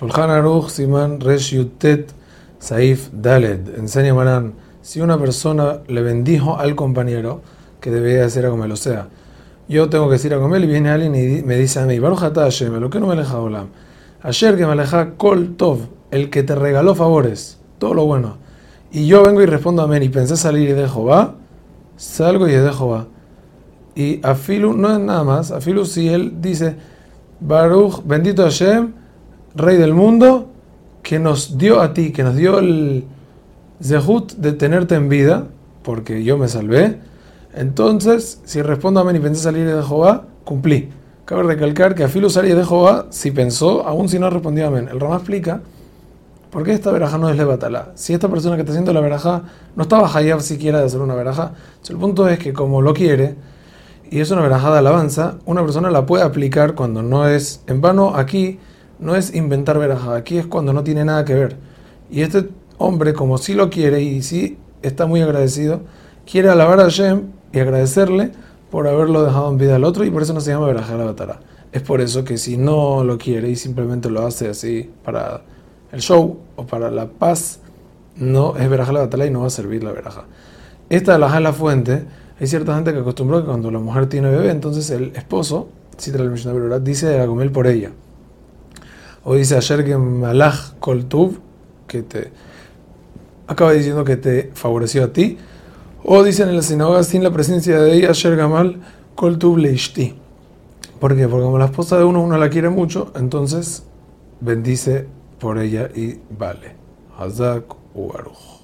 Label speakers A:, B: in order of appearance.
A: Shulchan Aruch Siman Resh Yutet Saif Daled. Enseña Marán, si una persona le bendijo al compañero, que debía decir a comer, o sea, yo tengo que decir a comer y viene alguien y me dice a mí, Baruch Hashem, lo que no me aleja Olam. Ayer que me aleja Kol Tov, el que te regaló favores, todo lo bueno. Y yo vengo y respondo amén y pensé salir y dejo va, salgo y dejo va. Y Afilu no es nada más, Afilu si él dice, Baruch, bendito Hashem, Rey del mundo, que nos dio a ti, que nos dio el zehut de tenerte en vida, porque yo me salvé. Entonces, si respondo amén y pensé salir de Jehová, cumplí. Cabe recalcar que Afilu salir de Jehová, si pensó, aún si no respondió amén. El Ramá explica por qué esta veraja no es levatala. Si esta persona que está haciendo la veraja no estaba hayab siquiera de hacer una veraja, el punto es que como lo quiere, y es una verajada de alabanza, una persona la puede aplicar cuando no es en vano aquí no es inventar verajá, aquí es cuando no tiene nada que ver. Y este hombre, como sí lo quiere y sí está muy agradecido, quiere alabar a Hashem y agradecerle por haberlo dejado en vida al otro y por eso no se llama verajá la batara. Es por eso que si no lo quiere y simplemente lo hace así para el show o para la paz, no es verajá la batala y no va a servir la verajá. Esta alajá es la fuente. Hay cierta gente que acostumbró que cuando la mujer tiene bebé, entonces el esposo, si el Mishnah dice a comer por ella. O dice ayer que Malach Koltuv, que te acaba diciendo que te favoreció a ti. O dicen en la sinagoga sin la presencia de ella, ayer Gamal Koltuv Leishti. ¿Por qué? Porque como la esposa de uno, uno la quiere mucho, entonces bendice por ella y vale. Hazak Uaruj.